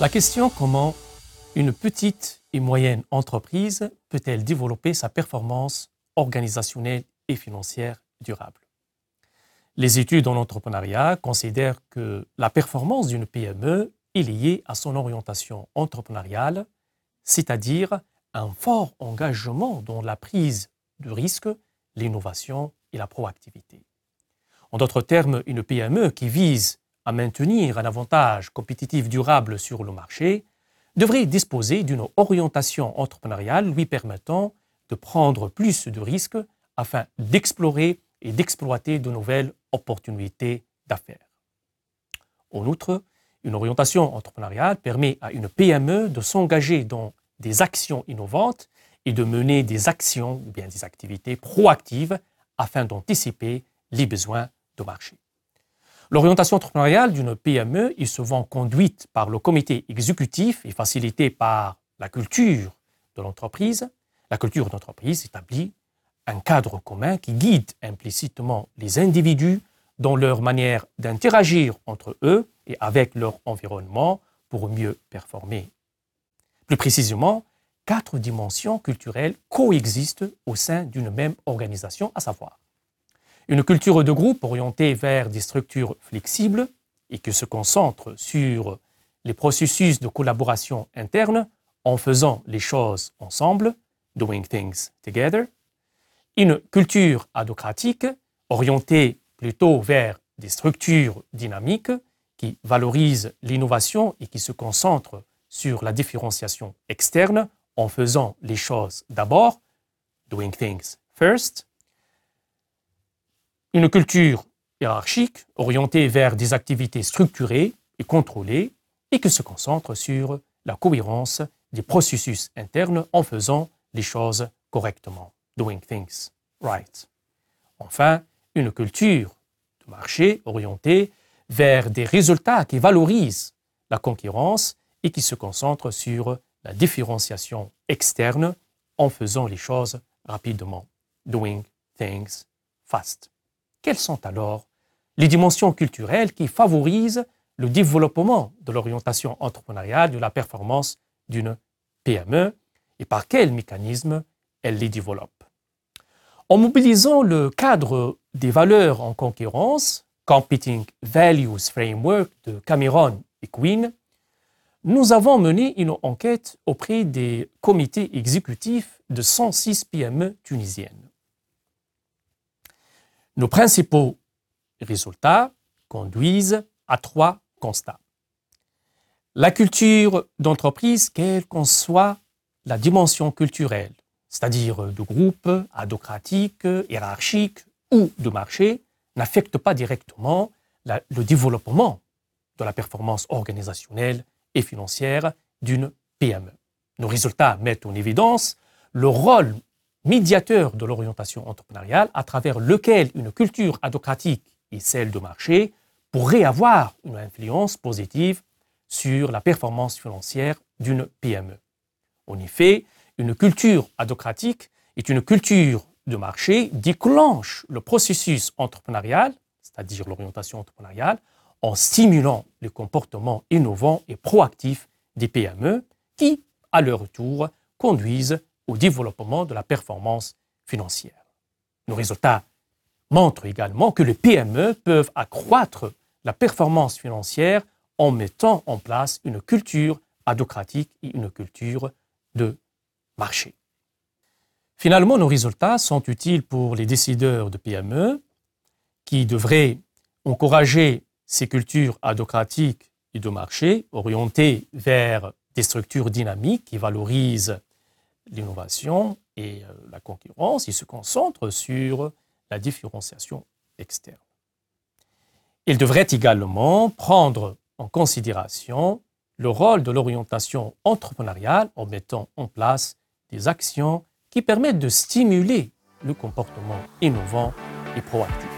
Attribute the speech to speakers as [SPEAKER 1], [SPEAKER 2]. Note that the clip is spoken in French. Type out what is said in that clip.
[SPEAKER 1] La question comment une petite et moyenne entreprise peut-elle développer sa performance organisationnelle et financière durable? Les études en entrepreneuriat considèrent que la performance d'une PME est liée à son orientation entrepreneuriale, c'est-à-dire un fort engagement dans la prise de risque, l'innovation et la proactivité. En d'autres termes, une PME qui vise à maintenir un avantage compétitif durable sur le marché devrait disposer d'une orientation entrepreneuriale lui permettant de prendre plus de risques afin d'explorer et d'exploiter de nouvelles opportunités d'affaires. En outre, une orientation entrepreneuriale permet à une PME de s'engager dans des actions innovantes et de mener des actions ou bien des activités proactives afin d'anticiper les besoins de marché. L'orientation entrepreneuriale d'une PME est souvent conduite par le comité exécutif et facilitée par la culture de l'entreprise. La culture d'entreprise établit un cadre commun qui guide implicitement les individus dans leur manière d'interagir entre eux et avec leur environnement pour mieux performer. Plus précisément, quatre dimensions culturelles coexistent au sein d'une même organisation, à savoir une culture de groupe orientée vers des structures flexibles et qui se concentre sur les processus de collaboration interne en faisant les choses ensemble, doing things together. Une culture adocratique orientée plutôt vers des structures dynamiques qui valorisent l'innovation et qui se concentrent sur la différenciation externe en faisant les choses d'abord, doing things first, une culture hiérarchique orientée vers des activités structurées et contrôlées et qui se concentre sur la cohérence des processus internes en faisant les choses correctement, doing things right. Enfin, une culture de marché orientée vers des résultats qui valorisent la concurrence et qui se concentre sur la différenciation externe en faisant les choses rapidement, doing things fast. Quelles sont alors les dimensions culturelles qui favorisent le développement de l'orientation entrepreneuriale, de la performance d'une PME et par quels mécanismes elle les développe? En mobilisant le cadre des valeurs en concurrence, Competing Values Framework de Cameron et Quinn, nous avons mené une enquête auprès des comités exécutifs de 106 PME tunisiennes. Nos principaux résultats conduisent à trois constats. La culture d'entreprise, quelle qu'en soit la dimension culturelle, c'est-à-dire de groupe, adocratique, hiérarchique ou de marché, n'affecte pas directement le développement de la performance organisationnelle et financière d'une PME. Nos résultats mettent en évidence le rôle médiateur de l'orientation entrepreneuriale à travers lequel une culture adocratique et celle de marché pourraient avoir une influence positive sur la performance financière d'une PME. En effet, une culture adocratique est une culture de marché déclenche le processus entrepreneurial, c'est-à-dire l'orientation entrepreneuriale, en stimulant les comportements innovants et proactifs des PME qui, à leur tour, conduisent au développement de la performance financière. Nos résultats montrent également que les PME peuvent accroître la performance financière en mettant en place une culture adocratique et une culture de marché. Finalement, nos résultats sont utiles pour les décideurs de PME qui devraient encourager ces cultures adocratiques et de marché orientées vers des structures dynamiques qui valorisent l'innovation et euh, la concurrence, il se concentre sur la différenciation externe. Il devrait également prendre en considération le rôle de l'orientation entrepreneuriale en mettant en place des actions qui permettent de stimuler le comportement innovant et proactif.